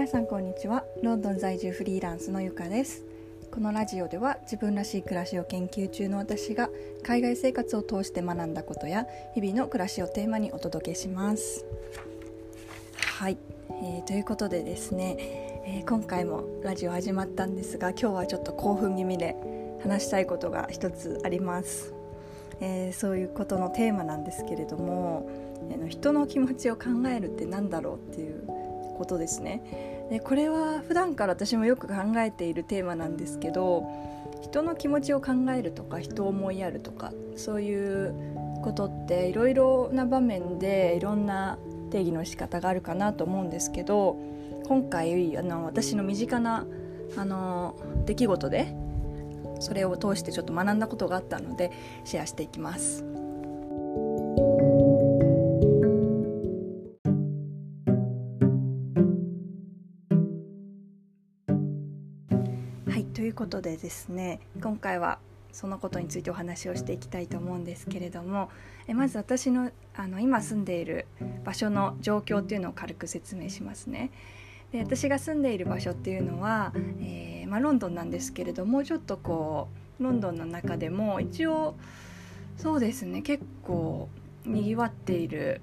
皆さんこんにちは。ロンドン在住フリーランスのゆかです。このラジオでは自分らしい暮らしを研究中の私が海外生活を通して学んだことや日々の暮らしをテーマにお届けします。はい、えー、ということでですね、えー、今回もラジオ始まったんですが今日はちょっと興奮気味で話したいことが一つあります、えー、そういうことのテーマなんですけれども、えー、人の気持ちを考えるって何だろうっていうことですね。でこれは普段から私もよく考えているテーマなんですけど人の気持ちを考えるとか人を思いやるとかそういうことっていろいろな場面でいろんな定義の仕方があるかなと思うんですけど今回あの私の身近なあの出来事でそれを通してちょっと学んだことがあったのでシェアしていきます。ことでですね今回はそのことについてお話をしていきたいと思うんですけれどもえまず私のあの今住んでいる場所の状況っていうのを軽く説明しますね。で私が住んでいる場所っていうのは、えー、まあ、ロンドンなんですけれどもちょっとこうロンドンの中でも一応そうですね結構にぎわっている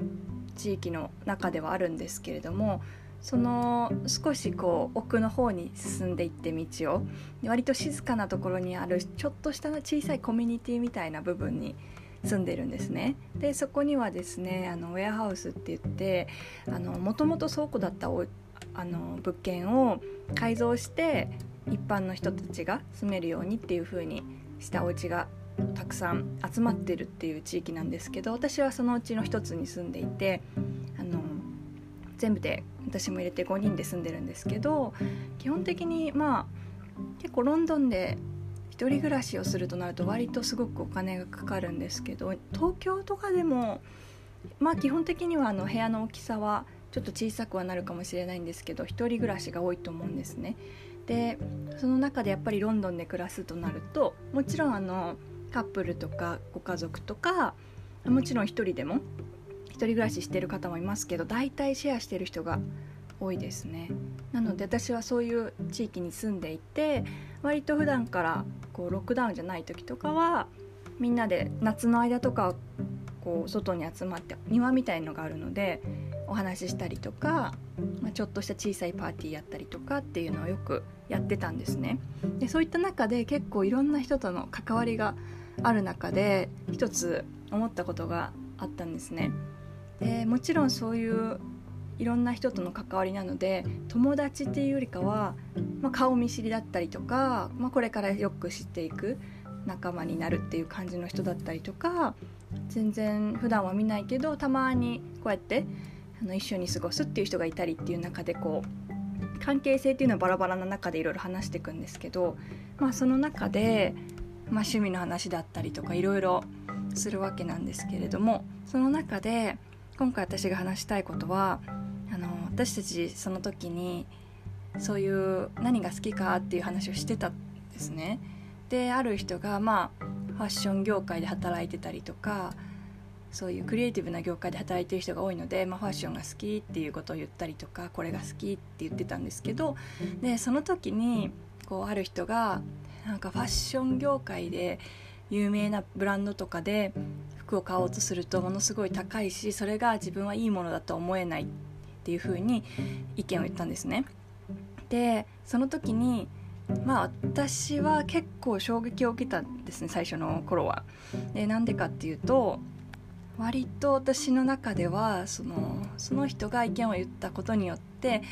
地域の中ではあるんですけれどもその少しこう奥の方に進んでいって道を。割と静かなところにあるちょっとした小さいコミュニティみたいな部分に住んでるんですね。でそこにはですねあのウェアハウスって言ってもともと倉庫だったあの物件を改造して一般の人たちが住めるようにっていう風にしたお家がたくさん集まってるっていう地域なんですけど私はそのうちの一つに住んでいて全部で私も入れて5人で住んでるんですけど基本的にまあ結構ロンドンで1人暮らしをするとなると割とすごくお金がかかるんですけど東京とかでもまあ基本的にはあの部屋の大きさはちょっと小さくはなるかもしれないんですけど1人暮らしが多いと思うんですね。でその中でやっぱりロンドンで暮らすとなるともちろんあのカップルとかご家族とかもちろん1人でも人暮らししてる方もいますけど大体シェアしてる人が多いですね。なので私はそういう地域に住んでいて割と普段からこうロックダウンじゃない時とかはみんなで夏の間とかこう外に集まって庭みたいのがあるのでお話ししたりとか、まあ、ちょっとした小さいパーティーやったりとかっていうのをよくやってたんですね。でそういった中で結構いろんな人との関わりがある中で一つ思ったことがあったんですね。でもちろんそういういろんな人との関わりなので友達っていうよりかは、まあ、顔見知りだったりとか、まあ、これからよく知っていく仲間になるっていう感じの人だったりとか全然普段は見ないけどたまにこうやってあの一緒に過ごすっていう人がいたりっていう中でこう関係性っていうのはバラバラな中でいろいろ話していくんですけど、まあ、その中で、まあ、趣味の話だったりとかいろいろするわけなんですけれどもその中で今回私が話したいことはあの私たちその時にそういう何が好きかっていう話をしてたんですね。である人がまあファッション業界で働いてたりとかそういうクリエイティブな業界で働いてる人が多いので、まあ、ファッションが好きっていうことを言ったりとかこれが好きって言ってたんですけどでその時にこうある人がなんかファッション業界で有名なブランドとかで服を買おうとするとものすごい高いしそれが自分はいいものだと思えないっていう風に意見を言ったんですね。でその時にまあ私は結構衝撃を受けたんですね最初の頃は。でなんでかっていうと割と私の中ではそのその人が意見を言ったことによって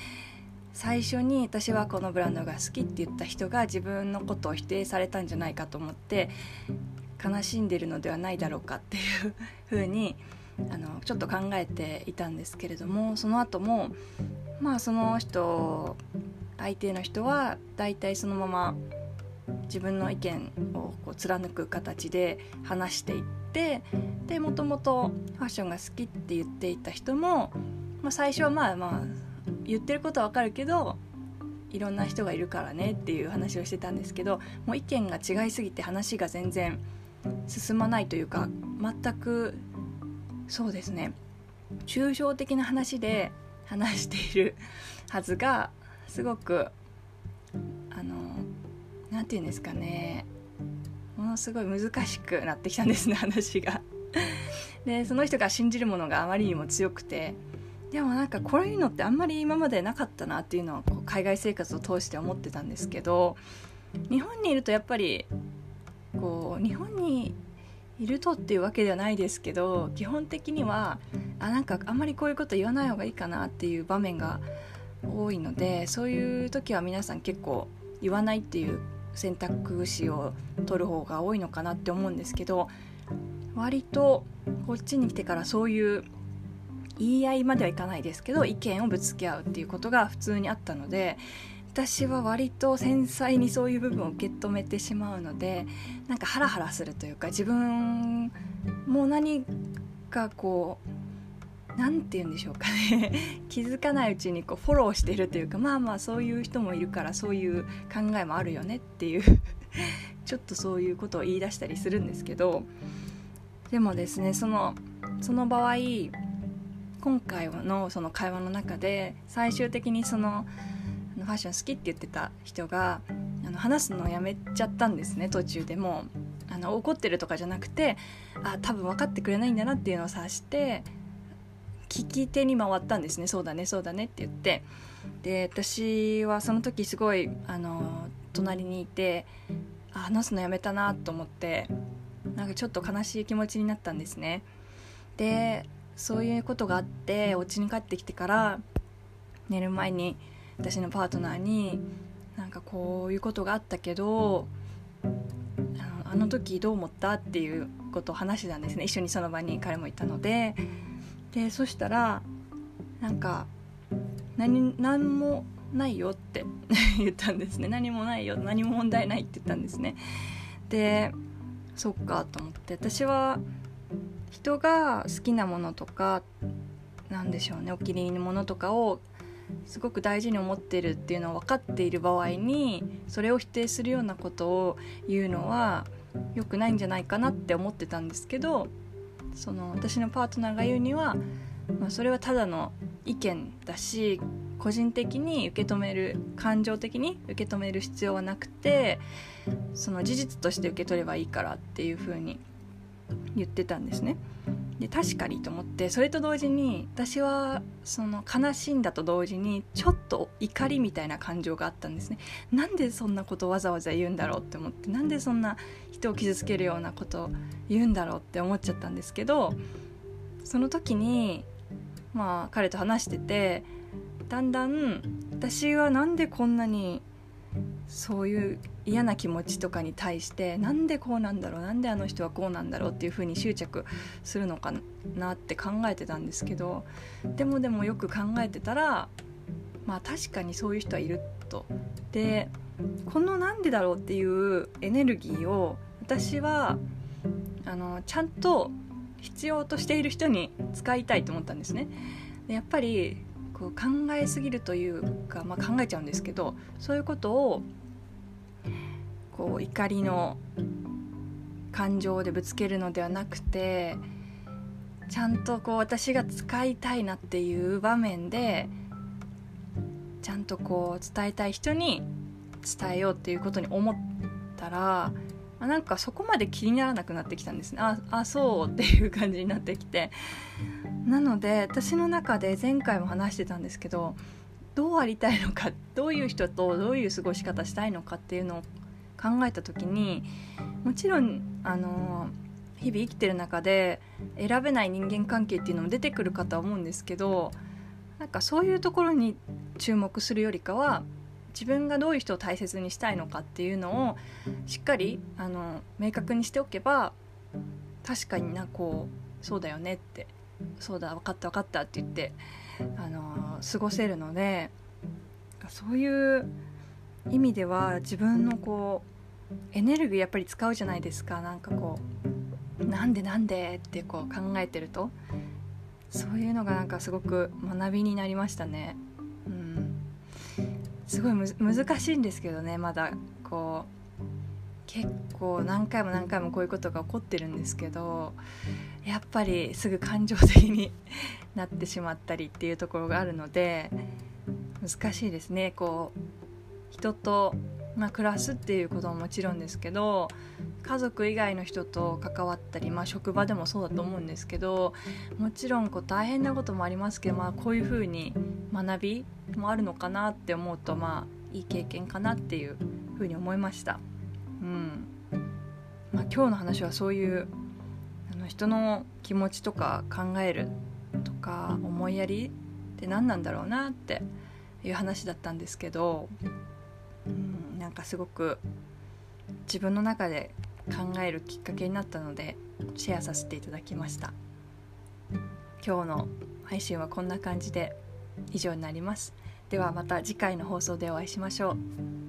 最初に私はこのブランドが好きって言った人が自分のことを否定されたんじゃないかと思って悲しんでるのではないだろうかっていうふうにあのちょっと考えていたんですけれどもその後もまあその人相手の人は大体そのまま自分の意見をこう貫く形で話していってでもともとファッションが好きって言っていた人も、まあ、最初はまあまあ言ってることはわかるけどいろんな人がいるからねっていう話をしてたんですけどもう意見が違いすぎて話が全然進まないというか全くそうですね。抽象的な話で話しているはずがすごくあの何て言うんですかね。ものすごい難しくなってきたんですね話が。でその人が信じるものがあまりにも強くて。でもなんかこういうのってあんまり今までなかったなっていうのはこう海外生活を通して思ってたんですけど日本にいるとやっぱりこう日本にいるとっていうわけではないですけど基本的にはあなんかあんまりこういうこと言わない方がいいかなっていう場面が多いのでそういう時は皆さん結構言わないっていう選択肢を取る方が多いのかなって思うんですけど割とこっちに来てからそういう言い合いまではいかないですけど意見をぶつけ合うっていうことが普通にあったので私は割と繊細にそういう部分を受け止めてしまうのでなんかハラハラするというか自分も何かこう何て言うんでしょうかね。気づかないうちにこうフォローしてるというかまあまあそういう人もいるからそういう考えもあるよねっていう ちょっとそういうことを言い出したりするんですけどでもですねそのその場合今回のその会話の中で最終的にそのファッション好きって言ってた人があの話すのをやめちゃったんですね途中でも。あの怒ってるとかじゃなくてあ多分分かってくれないんだなっていうのを察して聞き手に回ったんですね。そうだねそうだねって言って。で私はその時すごいあの隣にいてあ話すのやめたなと思ってなんかちょっと悲しい気持ちになったんですね。でそういうことがあってお家に帰ってきてから寝る前に私のパートナーになんかこういうことがあったけどあの時どう思ったっていうことを話してたんですね。一緒にその場に彼もいたので。でそしたらなんか何何もないよって 言ったんですね。何もないよ何も問題ないって言ったんですね。でそっかと思って。私は人が好きなものとかなんでしょうね。お気に入りのものとかをすごく大事に思ってるっていうのを分かっている場合にそれを否定するようなことを言うのは良くないんじゃないかなって思ってたんですけどその私のパートナーが言うには、まあ、それはただの意見だし個人的に受け止める感情的に受け止める必要はなくてその事実として受け取ればいいからっていう風に言ってたんですね。で確かにと思ってそれと同時に私はその悲しんだと同時にちょっと怒りみたいな感情があったんですね。なんでそんなことわざわざ言うんだろうって思ってなんでそんな人を傷つけるようなこと言うんだろうって思っちゃったんですけどその時にまあ彼と話しててだんだん私はなんでこんなにそういう嫌な気持ちとかに対してなんでこうなんだろうなんであの人はこうなんだろうっていう風に執着するのかなって考えてたんですけどでもでもよく考えてたらまあ確かにそういう人はいると。でこのなんでだろうっていうエネルギーを私はあのちゃんと必要としている人に使いたいと思ったんですね。でやっぱりこう考えすぎるというか、まあ、考えちゃうんですけどそういうことをこう怒りの感情でぶつけるのではなくてちゃんとこう私が使いたいなっていう場面でちゃんとこう伝えたい人に伝えようっていうことに思ったらなんかそこまで気にならなくなってきたんですね。ああそうっていう感じになってきて。なので私の中で前回も話してたんですけどどうありたいのかどういう人とどういう過ごし方したいのかっていうのを考えた時にもちろんあの日々生きてる中で選べない人間関係っていうのも出てくるかとは思うんですけどなんかそういうところに注目するよりかは自分がどういう人を大切にしたいのかっていうのをしっかりあの明確にしておけば確かになこうそうだよねってそうだ分かった分かったって言ってあの過ごせるのでそういう意味では自分のこうエネルギーやっぱり使うじゃないですか。なんかこうなんでなんでってこう考えてるとそういうのがなんかすごく学びになりましたね。うん。すごい難しいんですけどねまだこう結構何回も何回もこういうことが起こってるんですけどやっぱりすぐ感情的に なってしまったりっていうところがあるので難しいですねこう人と、まあ、暮らすっていうことももちろんですけど家族以外の人と関わったり、まあ、職場でもそうだと思うんですけどもちろんこう大変なこともありますけど、まあ、こういうふうに学びもあるのかなって思うとまあいい経験かなっていうふうに思いました。うんまあ、今日の話はそういうあの人の気持ちとか考えるとか思いやりって何なんだろうなっていう話だったんですけど、うん、なんかすごく自分の中で考えるきっかけになったのでシェアさせていただきました。今日の配信はこんな感じで以上になります。ではまた次回の放送でお会いしましょう。